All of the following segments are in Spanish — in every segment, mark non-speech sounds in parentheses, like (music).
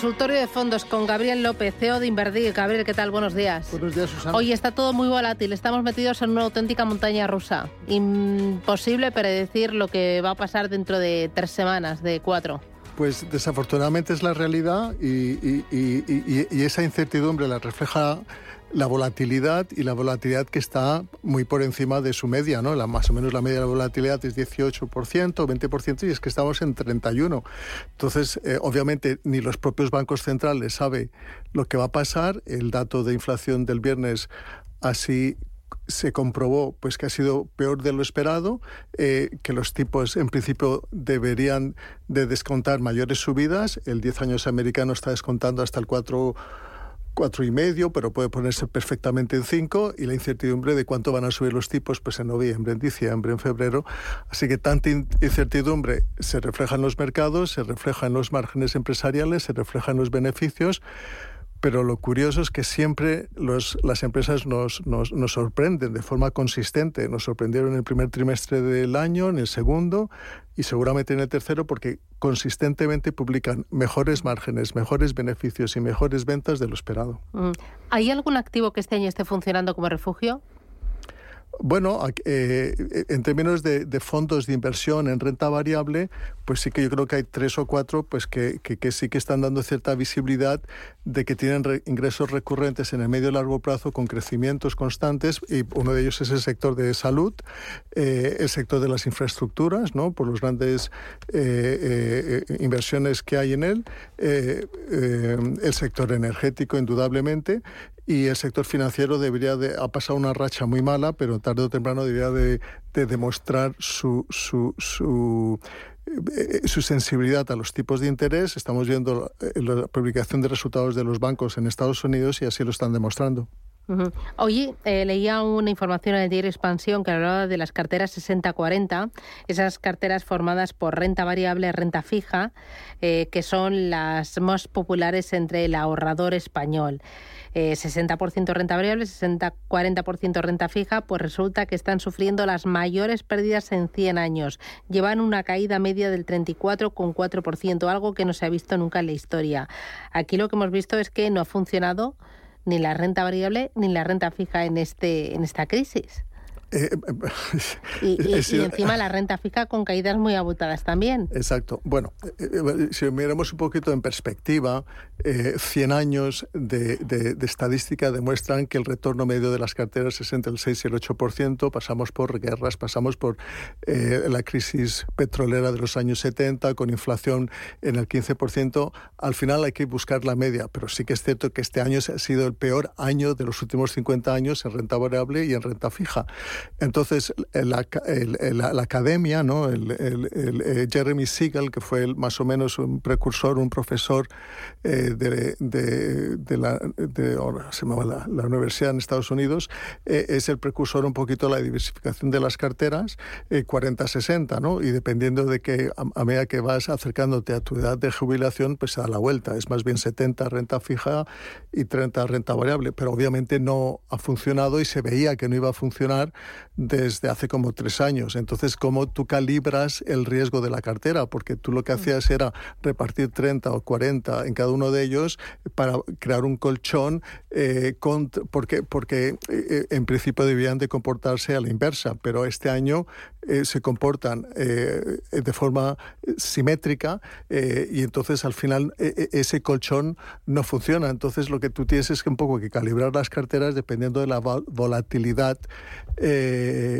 Consultorio de fondos con Gabriel López, CEO de Inverdir. Gabriel, ¿qué tal? Buenos días. Buenos días, Susana. Hoy está todo muy volátil. Estamos metidos en una auténtica montaña rusa. Imposible predecir lo que va a pasar dentro de tres semanas, de cuatro. Pues desafortunadamente es la realidad y, y esa incertidumbre la refleja la volatilidad y la volatilidad que está muy por encima de su media, ¿no? La, más o menos la media de la volatilidad es 18%, 20% y es que estamos en 31. Entonces, eh, obviamente, ni los propios bancos centrales saben lo que va a pasar. El dato de inflación del viernes así se comprobó pues que ha sido peor de lo esperado, eh, que los tipos en principio deberían de descontar mayores subidas. El 10 años americano está descontando hasta el 4 cuatro y medio, pero puede ponerse perfectamente en cinco, y la incertidumbre de cuánto van a subir los tipos, pues en noviembre, en diciembre, en febrero. Así que tanta incertidumbre se refleja en los mercados, se refleja en los márgenes empresariales, se refleja en los beneficios, pero lo curioso es que siempre las empresas nos, nos, nos, sorprenden de forma consistente. Nos sorprendieron en el primer trimestre del año, en el segundo y seguramente en el tercero porque consistentemente publican mejores márgenes, mejores beneficios y mejores ventas de lo esperado. Mm. ¿Hay algún activo que este año esté funcionando como refugio? Bueno, eh, en términos de, fondos de inversión en renta variable, pues sí que yo creo que hay tres o cuatro pues que, sí que están dando cierta visibilidad de que tienen ingresos recurrentes en el medio y largo plazo con crecimientos constantes y uno de ellos es el sector de salud, eh, el sector de las infraestructuras, ¿no? por las grandes eh, inversiones que hay en él, el sector energético indudablemente y el sector financiero debería de, ha pasado una racha muy mala, pero tarde o temprano debería de, demostrar su, su, eh, su sensibilidad a los tipos de interés. Estamos viendo la publicación de resultados de los bancos en Estados Unidos y así lo están demostrando. Hoy eh, leía una información en el diario Expansión que hablaba de las carteras 60-40, esas carteras formadas por renta variable, renta fija, eh, que son las más populares entre el ahorrador español. 60% eh, renta variable, 60-40% renta fija, pues resulta que están sufriendo las mayores pérdidas en 100 años. Llevan una caída media del 34,4%, algo que no se ha visto nunca en la historia. Aquí lo que hemos visto es que no ha funcionado ni la renta variable ni la renta fija en, este, en esta crisis. Eh, y, (laughs) encima la renta fija con caídas muy abultadas también. Exacto. Bueno, eh, eh, si miramos un poquito en perspectiva, 100 años de, estadística demuestran que el retorno medio de las carteras es entre el 6 y el 8%. Pasamos por guerras, pasamos por la crisis petrolera de los años 70 con inflación en el 15%. Al final hay que buscar la media, pero sí que es cierto que este año ha sido el peor año de los últimos 50 años en renta variable y en renta fija. Entonces, la, academia, ¿no? el, eh, Jeremy Siegel, que fue más o menos un precursor, un profesor eh, de, la, se llama la, universidad en Estados Unidos, eh, es el precursor un poquito de la diversificación de las carteras, 40-60, ¿no? y dependiendo de que a, medida que vas acercándote a tu edad de jubilación, pues se da la vuelta. Es más bien 70 renta fija y 30 renta variable, pero obviamente no ha funcionado y se veía que no iba a funcionar desde hace como tres años. Entonces, ¿cómo tú calibras el riesgo de la cartera? Porque tú lo que hacías era repartir 30 o 40 en cada uno de ellos para crear un colchón, eh, porque, porque eh, en principio debían de comportarse a la inversa, pero este año eh, se comportan de forma simétrica y entonces al final ese colchón no funciona. Entonces lo que tú tienes es que un poco que calibrar las carteras dependiendo de la volatilidad eh,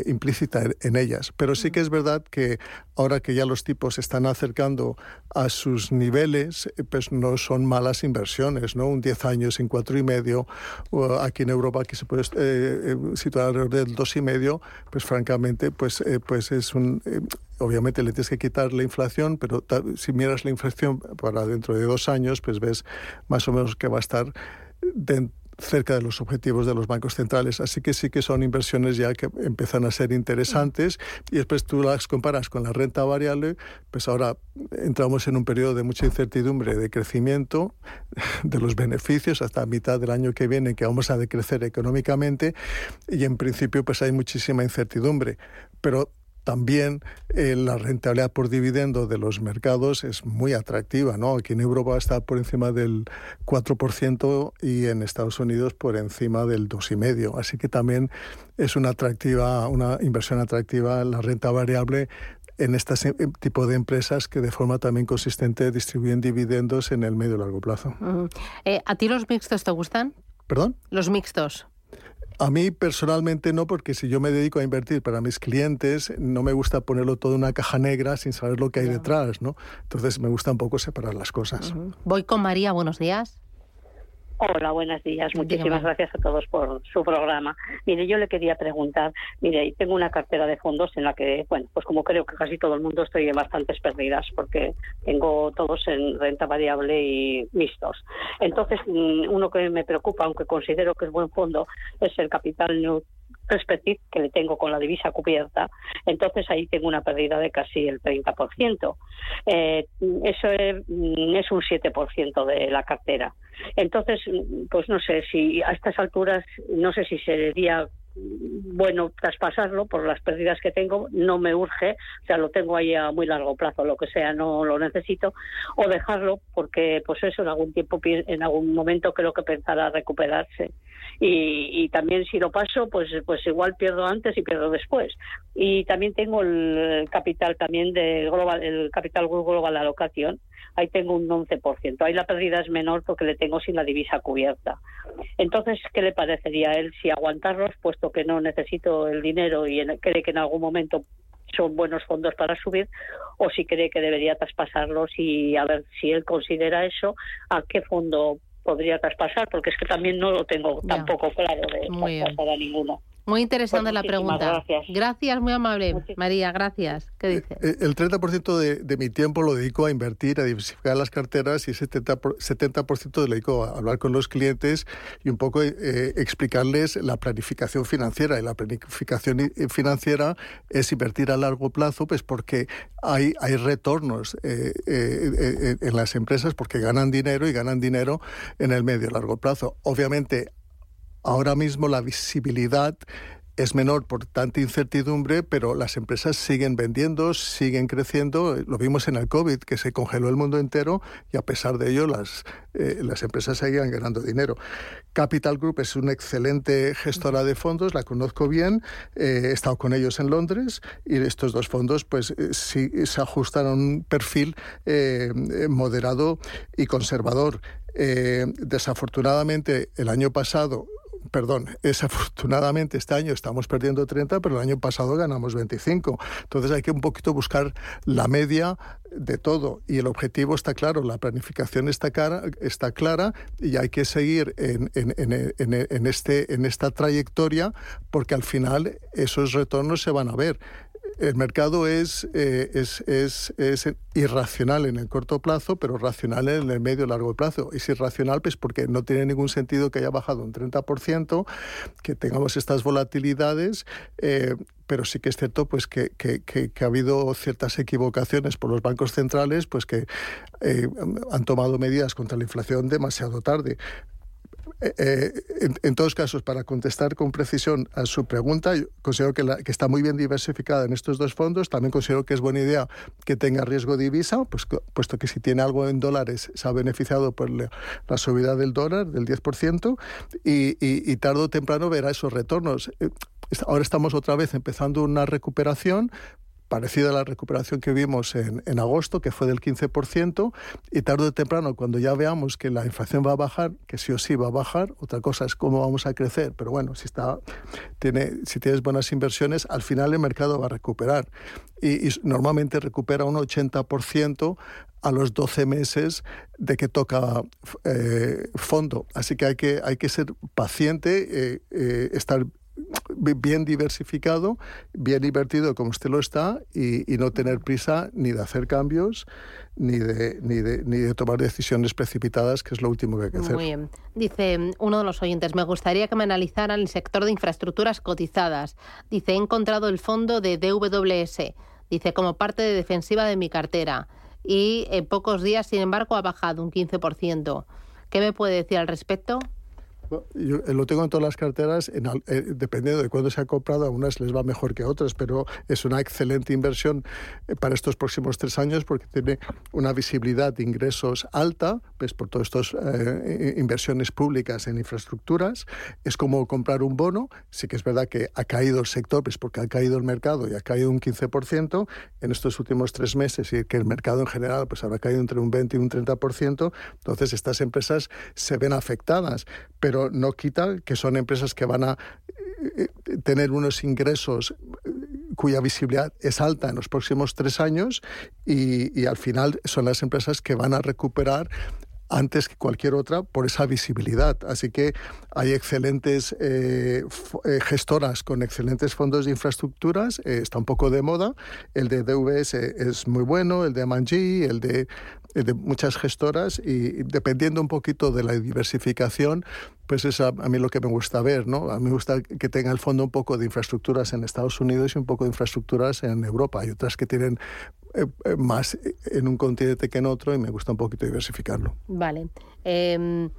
implícita en ellas. Pero sí que es verdad que ahora que ya los tipos se están acercando a sus niveles, eh, pues no son malas inversiones, ¿no? Un 10 años en cuatro y medio, aquí en Europa que se puede eh, situar alrededor del dos y medio, pues francamente, pues, pues es un obviamente le tienes que quitar la inflación, pero si miras la inflación para dentro de dos años, pues ves más o menos que va a estar dentro cerca de los objetivos de los bancos centrales. Así que sí que son inversiones ya que empiezan a ser interesantes y después tú las comparas con la renta variable, pues ahora entramos en un periodo de mucha incertidumbre de crecimiento (laughs) de los beneficios hasta mitad del año que viene que vamos a decrecer económicamente y en principio pues hay muchísima incertidumbre. Pero también eh, la rentabilidad por dividendo de los mercados es muy atractiva. ¿no? Aquí en Europa está por encima del 4% y en Estados Unidos por encima del 2,5%. Así que también es una, atractiva, una inversión atractiva la renta variable en este tipo de empresas que de forma también consistente distribuyen dividendos en el medio y largo plazo. Eh, ¿A ti los mixtos te gustan? ¿Perdón? Los mixtos. A mí personalmente no, porque si yo me dedico a invertir para mis clientes, no me gusta ponerlo todo en una caja negra sin saber lo que hay detrás, ¿no? Entonces me gusta un poco separar las cosas. Voy con María, buenos días. Hola, buenos días. Muchísimas gracias a todos por su programa. Mire, yo le quería preguntar, mire, tengo una cartera de fondos en la que, bueno, pues como creo que casi todo el mundo estoy en bastantes pérdidas porque tengo todos en renta variable y mixtos. Entonces, mm, uno que me preocupa, aunque considero que es buen fondo, es el capital Perspective que le tengo con la divisa cubierta, entonces ahí tengo una pérdida de casi el 30%. Eh, eso es, mm, es un 7% de la cartera. Entonces, mm, pues no sé si a estas alturas, no sé si sería bueno traspasarlo por las pérdidas que tengo, no me urge, o sea, lo tengo ahí a muy largo plazo, lo que sea, no lo necesito, o dejarlo porque, pues eso, en algún tiempo, en algún momento creo que pensará recuperarse. Y, también si lo paso, pues, pues igual pierdo antes y pierdo después. Y también tengo el capital también de global, el capital global alocación, ahí tengo un 11%. Ahí la pérdida es menor porque le tengo sin la divisa cubierta. Entonces, ¿qué le parecería a él si aguantarlos, puesto que no necesito el dinero y cree que en algún momento son buenos fondos para subir, o si cree que debería traspasarlos y a ver si él considera eso, a qué fondo podría traspasar, porque es que también no lo tengo tampoco claro de traspasar a ninguno. Muy interesante la pregunta. Gracias. muy amable. María, gracias. ¿Qué dice? Eh, el 30% de, de, mi tiempo lo dedico a invertir, a diversificar las carteras y el 70%, 70 lo dedico a hablar con los clientes y un poco eh, explicarles la planificación financiera. Y la planificación eh, financiera es invertir a largo plazo, pues porque hay, hay retornos en las empresas porque ganan dinero y ganan dinero en el medio largo plazo. Obviamente, Ahora mismo la visibilidad es menor por tanta incertidumbre, pero las empresas siguen vendiendo, siguen creciendo. Lo vimos en el COVID, que se congeló el mundo entero y a pesar de ello las, eh, las empresas seguían ganando dinero. Capital Group es una excelente gestora de fondos, la conozco bien, eh, he estado con ellos en Londres y estos dos fondos pues eh, sí se ajustan a un perfil moderado y conservador. Desafortunadamente, el año pasado perdón, (laughs) desafortunadamente este año estamos perdiendo 30, pero el año pasado ganamos 25. Entonces hay que un poquito buscar la media de todo y el objetivo está claro, la planificación está, cara, está clara y hay que seguir en, en, en, en, este, en esta trayectoria porque al final esos retornos se van a ver el mercado es, eh, es, es, es, irracional en el corto plazo, pero racional en el medio largo plazo. Es irracional pues porque no tiene ningún sentido que haya bajado un 30%, que tengamos estas volatilidades, eh, pero sí que es cierto pues que, que, que, ha habido ciertas equivocaciones por los bancos centrales pues que eh, han tomado medidas contra la inflación demasiado tarde. Eh, en, en, todos casos, para contestar con precisión a su pregunta, considero que, la, que, está muy bien diversificada en estos dos fondos. También considero que es buena idea que tenga riesgo de divisa, pues, puesto que si tiene algo en dólares se ha beneficiado por la, subida del dólar del 10% y, y, y tarde o temprano verá esos retornos. Eh, ahora estamos otra vez empezando una recuperación, parecida a la recuperación que vimos en, en, agosto, que fue del 15%, y tarde o temprano, cuando ya veamos que la inflación va a bajar, que sí o sí va a bajar, otra cosa es cómo vamos a crecer, pero bueno, si, está, tiene, si tienes buenas inversiones, al final el mercado va a recuperar. Y, normalmente recupera un 80% a los 12 meses de que toca eh, fondo. Así que hay que, hay que ser paciente, eh, eh, estar bien diversificado, bien invertido como usted lo está y, no tener prisa ni de hacer cambios ni de, ni, de, ni de tomar decisiones precipitadas, que es lo último que hay que hacer. Muy bien. Dice uno de los oyentes, me gustaría que me analizaran el sector de infraestructuras cotizadas. Dice, he encontrado el fondo de DWS. Dice, como parte de defensiva de mi cartera. Y en pocos días, sin embargo, ha bajado un 15%. ¿Qué me puede decir al respecto? Yo eh, lo tengo en todas las carteras, en, eh, dependiendo de cuándo se ha comprado, a unas les va mejor que a otras, pero es una excelente inversión eh, para estos próximos tres años porque tiene una visibilidad de ingresos alta, pues por todas estas inversiones públicas en infraestructuras. Es como comprar un bono, sí que es verdad que ha caído el sector, pues porque ha caído el mercado y ha caído un 15% en estos últimos tres meses y que el mercado en general pues habrá caído entre un 20 y un 30%, entonces estas empresas se ven afectadas, pero no quita que son empresas que van a eh, eh, tener unos ingresos eh, cuya visibilidad es alta en los próximos tres años y, al final son las empresas que van a recuperar antes que cualquier otra por esa visibilidad. Así que hay excelentes gestoras con excelentes fondos de infraestructuras, está un poco de moda. El de DVS es muy bueno, el de Manji, el de de muchas gestoras y dependiendo un poquito de la diversificación, pues es a, mí lo que me gusta ver, ¿no? A mí me gusta que tenga el fondo un poco de infraestructuras en Estados Unidos y un poco de infraestructuras en Europa. Hay otras que tienen eh, eh, más en un continente que en otro y me gusta un poquito diversificarlo. Vale. Em,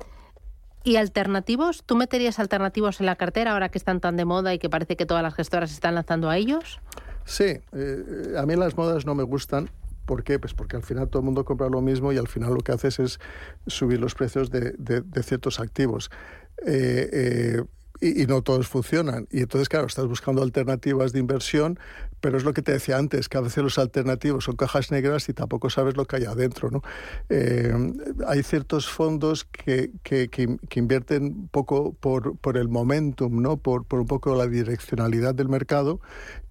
¿Y alternativos? ¿Tú meterías alternativos en la cartera ahora que están tan de moda y que parece que todas las gestoras están lanzando a ellos? Sí, eh, a mí las modas no me gustan. ¿Por qué? Pues porque al final todo el mundo compra lo mismo y al final lo que haces es subir los precios de, ciertos activos. Eh, eh, y, no todos funcionan. Y entonces, claro, estás buscando alternativas de inversión, pero es lo que te decía antes, que a veces los alternativos son cajas negras y tampoco sabes lo que hay adentro. ¿no? Eh, hay ciertos fondos que, que, que, invierten un poco por, por el momentum, ¿no? por, por un poco la direccionalidad del mercado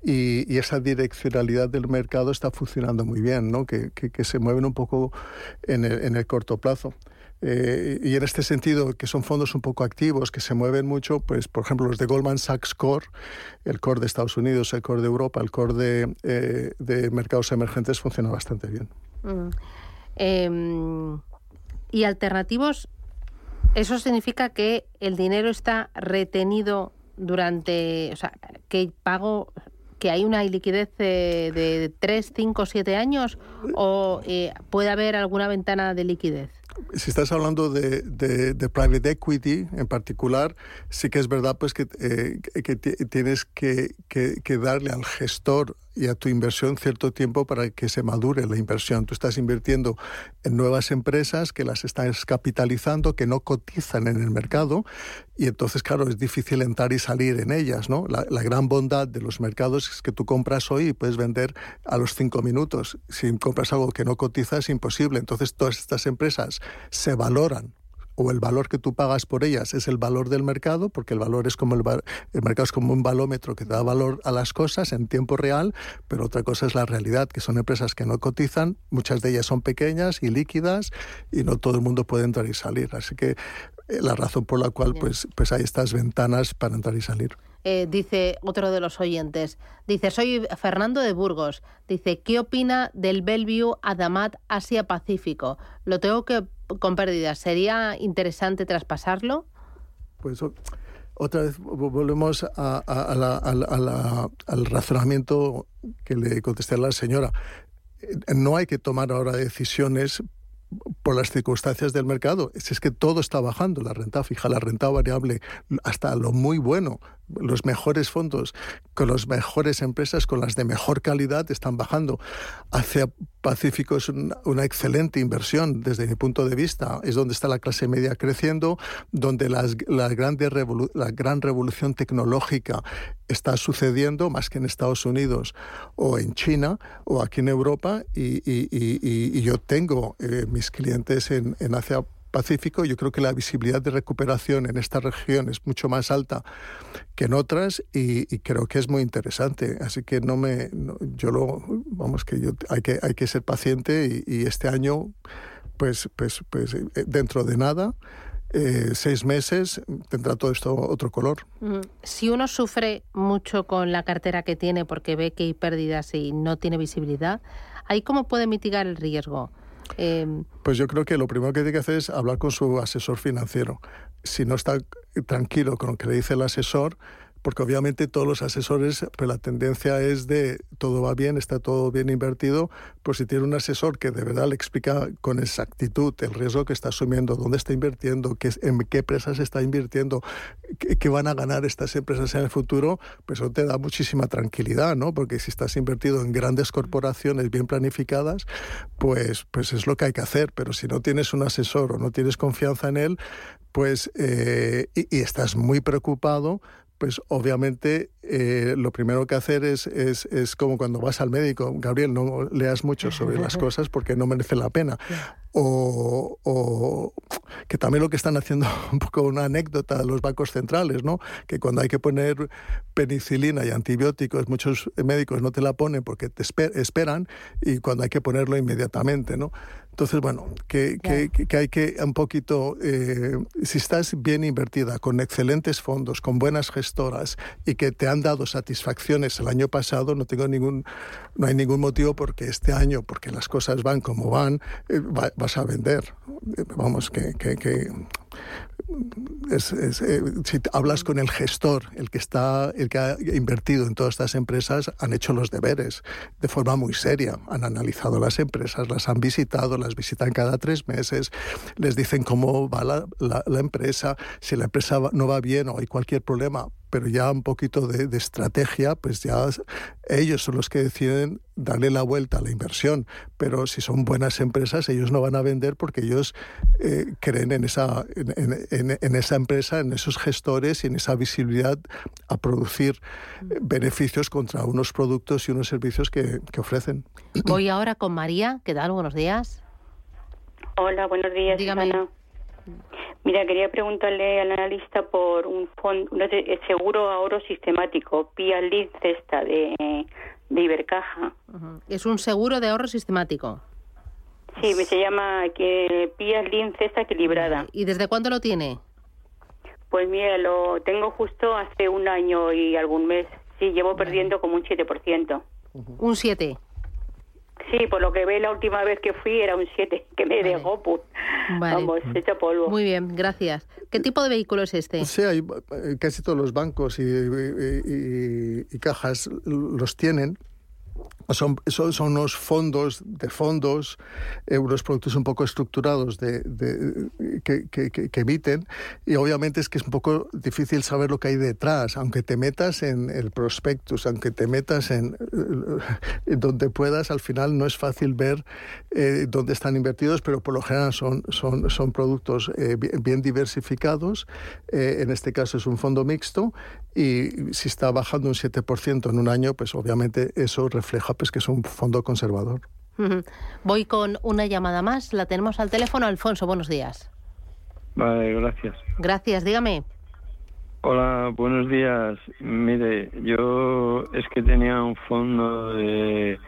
y, y, esa direccionalidad del mercado está funcionando muy bien, ¿no? que, que se mueven un poco en el, en el corto plazo. Eh, y en este sentido, que son fondos un poco activos, que se mueven mucho, pues por ejemplo los de Goldman Sachs Core, el core de Estados Unidos, el core de Europa, el core de, eh, mercados emergentes funciona bastante bien. Mm. Em, y alternativos, eso significa que el dinero está retenido durante, o sea, que pago que hay una liquidez de, de 3, 5, 7 años o eh, puede haber alguna ventana de liquidez? Si estás hablando de, de, private equity en particular, sí que es verdad pues que, eh, que tienes que, que, darle al gestor y a tu inversión cierto tiempo para que se madure la inversión. Tú estás invirtiendo en nuevas empresas que las estás capitalizando, que no cotizan en el mercado y entonces, claro, es difícil entrar y salir en ellas. ¿no? La, la gran bondad de los mercados es que tú compras hoy y puedes vender a los cinco minutos. Si compras algo que no cotiza es imposible. Entonces, todas estas empresas se valoran o el valor que tú pagas por ellas es el valor del mercado, porque el valor es como el, el mercado es como un balómetro que da valor a las cosas en tiempo real, pero otra cosa es la realidad, que son empresas que no cotizan, muchas de ellas son pequeñas y líquidas y no todo el mundo puede entrar y salir. Así que eh, la razón por la cual pues, pues hay estas ventanas para entrar y salir. Eh, dice otro de los oyentes, dice, soy Fernando de Burgos, dice, ¿qué opina del Bellevue Adamat Asia Pacífico? Lo tengo que con pérdidas, ¿sería interesante traspasarlo? Pues otra vez volvemos al razonamiento que le contesté a la señora. Eh, no hay que tomar ahora decisiones por las circunstancias del mercado. Es que todo está bajando, la renta fija, la renta variable, hasta lo muy bueno, los mejores fondos con las mejores empresas, con las de mejor calidad, están bajando. Hacia Pacífico es una, excelente inversión desde mi punto de vista. Es donde está la clase media creciendo, donde las, la, grande la gran revolución tecnológica está sucediendo, más que en Estados Unidos o en China o aquí en Europa. Y, yo tengo eh, mis clientes en, en Asia Pacífico, yo creo que la visibilidad de recuperación en esta región es mucho más alta que en otras y, creo que es muy interesante. Así que no me, yo lo, vamos que yo hay que hay que ser paciente y, este año, pues, pues, pues eh, dentro de nada eh, seis meses tendrá todo esto otro color. Si uno sufre mucho con la cartera que tiene porque ve que hay pérdidas y no tiene visibilidad, ¿ahí cómo puede mitigar el riesgo? Em, pues yo creo que lo primero que tiene que hacer es hablar con su asesor financiero. Si no está tranquilo con lo que le dice el asesor, porque obviamente todos los asesores, pues la tendencia es de todo va bien, está todo bien invertido, pues si tiene un asesor que de verdad le explica con exactitud el riesgo que está asumiendo, dónde está invirtiendo, qué, en qué empresas está invirtiendo, qué, van a ganar estas empresas en el futuro, pues eso te da muchísima tranquilidad, ¿no? Porque si estás invertido en grandes corporaciones bien planificadas, pues, pues es lo que hay que hacer, pero si no tienes un asesor o no tienes confianza en él, pues eh, y estás muy preocupado, pues obviamente eh, lo primero que hacer es, es, es, como cuando vas al médico, Gabriel, no leas mucho sobre las (laughs) cosas porque no merece la pena. O, o, que también lo que están haciendo, (laughs) un poco una anécdota los bancos centrales, ¿no? que cuando hay que poner penicilina y antibióticos, muchos médicos no te la ponen porque te esperan y cuando hay que ponerlo inmediatamente. ¿no? Entonces, bueno, que, que, hay que un poquito, eh, si estás bien invertida, con excelentes fondos, con buenas gestoras y que te han dado satisfacciones el año pasado, no tengo ningún, no hay ningún motivo porque este año, porque las cosas van como van, eh, vas a vender. Vamos, que, que, que eh, si hablas con el gestor, el que está, el que ha invertido en todas estas empresas, han hecho los deberes de forma muy seria. Han analizado las empresas, las han visitado, las visitan cada tres meses, les dicen cómo va la empresa, si la empresa no va bien o hay cualquier problema, pero ya un poquito de, estrategia, pues ya ellos son los que deciden darle la vuelta a la inversión. Pero si son buenas empresas, ellos no van a vender porque ellos eh, creen en esa, en, esa empresa, en esos gestores y en esa visibilidad a producir eh, beneficios contra unos productos y unos servicios que, ofrecen. Voy ahora con María. ¿Qué tal? Buenos días. Hola, buenos días. Dígame. Mira, quería preguntarle al analista por un fondo, un seguro ahorro sistemático, PIA Link Cesta de, de Ibercaja. Es un seguro de ahorro sistemático. Sí, se llama que PIA Cesta equilibrada. ¿Y desde cuándo lo tiene? Pues mira, lo tengo justo hace un año y algún mes. Sí, llevo perdiendo como un 7%. ¿Un 7%? Sí, por lo que ve la última vez que fui era un 7, (laughs) que me dejó, pues, vamos, hecho polvo. Muy bien, gracias. ¿Qué tipo de vehículo es este? Sí, hay, eh, casi todos los bancos y, y cajas los tienen. Son, son, son, unos fondos de fondos, eh, unos productos un poco estructurados de, que, que, que, emiten y obviamente es que es un poco difícil saber lo que hay detrás, aunque te metas en el prospectus, aunque te metas en, eh, donde puedas, al final no es fácil ver eh, dónde están invertidos, pero por lo general son, son, son productos bien diversificados, en este caso es un fondo mixto y si está bajando un 7% en un año, pues obviamente eso refleja pues, que es un fondo conservador. Voy con una llamada más. La tenemos al teléfono. Alfonso, buenos días. Vale, gracias. Gracias, dígame. Hola, buenos días. Mire, yo es que tenía un fondo de,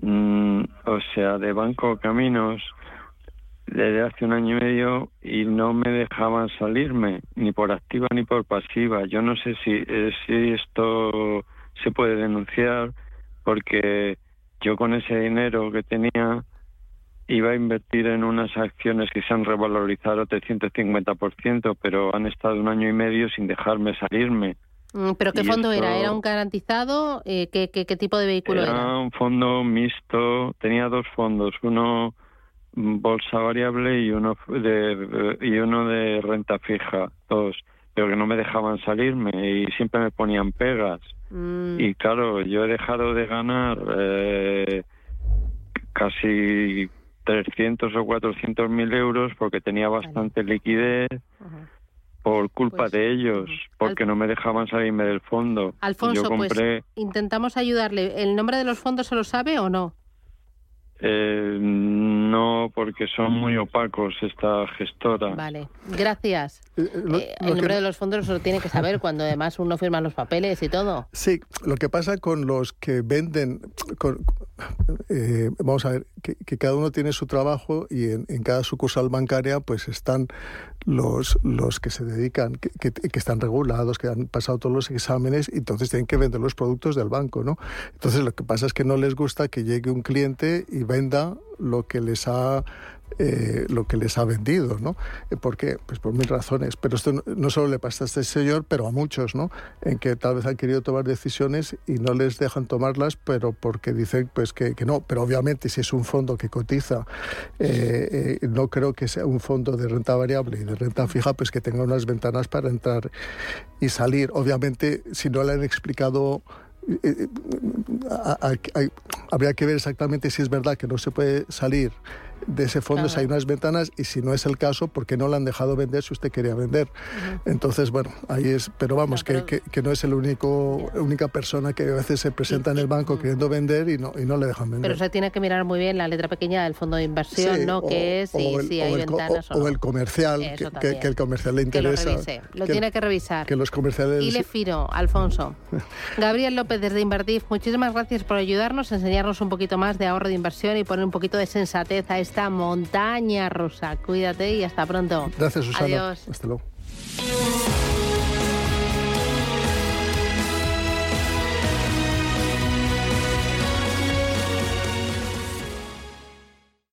mm, o sea, de Banco Caminos desde hace un año y medio y no me dejaban salirme, ni por activa ni por pasiva. Yo no sé si, eh, si esto se puede denunciar porque yo con ese dinero que tenía iba a invertir en unas acciones que se han revalorizado 350%, pero han estado un año y medio sin dejarme salirme. Mm, ¿Pero qué fondo era? ¿Era un garantizado? Eh, ¿qué, qué, qué, tipo de vehículo era? Era un fondo mixto, tenía dos fondos, uno bolsa variable y uno de y uno de renta fija dos pero que no me dejaban salirme y siempre me ponían pegas mm. y claro yo he dejado de ganar eh, casi 300 o 400 mil euros porque tenía bastante liquidez por culpa pues, de ellos, porque no me dejaban salirme del fondo. Alfonso, pues intentamos ayudarle. ¿El nombre de los fondos se lo sabe o no? Eh, no porque son muy opacos esta gestora. Vale, gracias. Eh, eh, el nombre de los fondos lo tiene que saber cuando además uno firma los papeles y todo. Sí, lo que pasa con los que venden, vamos a ver, que, cada uno tiene su trabajo y en, en, cada sucursal bancaria pues están los, los que se dedican, que, que, están regulados, que han pasado todos los exámenes entonces tienen que vender los productos del banco, ¿no? Entonces lo que pasa es que no les gusta que llegue un cliente y venda lo que les ha eh, lo que les ha vendido, ¿no? Eh, ¿Por qué? Pues por mil razones. Pero esto no, solo le pasa a este señor, pero a muchos, ¿no? En que tal vez han querido tomar decisiones y no les dejan tomarlas, pero porque dicen pues que, no. Pero obviamente si es un fondo que cotiza, eh, no creo que sea un fondo de renta variable y de renta fija, pues que tenga unas ventanas para entrar y salir. Obviamente, si no le han explicado habría que ver exactamente si es verdad que no se puede salir de ese fondo si hay unas ventanas y si no es el caso, ¿por qué no le han dejado vender si usted quería vender? Entonces, bueno, ahí es, pero vamos, que, que, no es el único única persona que a veces se presenta en el banco queriendo vender y no, y no le dejan vender. Pero se tiene que mirar muy bien la letra pequeña del fondo de inversión, ¿no? que es y si hay ventanas o, el comercial, que, que, el comercial le interesa. Que lo revise, lo tiene que revisar. Que los comerciales... Y le firo, Alfonso. (laughs) Gabriel López desde Invertif, muchísimas gracias por ayudarnos, enseñarnos un poquito más de ahorro de inversión y poner un poquito de sensatez a esta montaña rusa. Cuídate y hasta pronto. Gracias, Susana. Adiós. Hasta luego.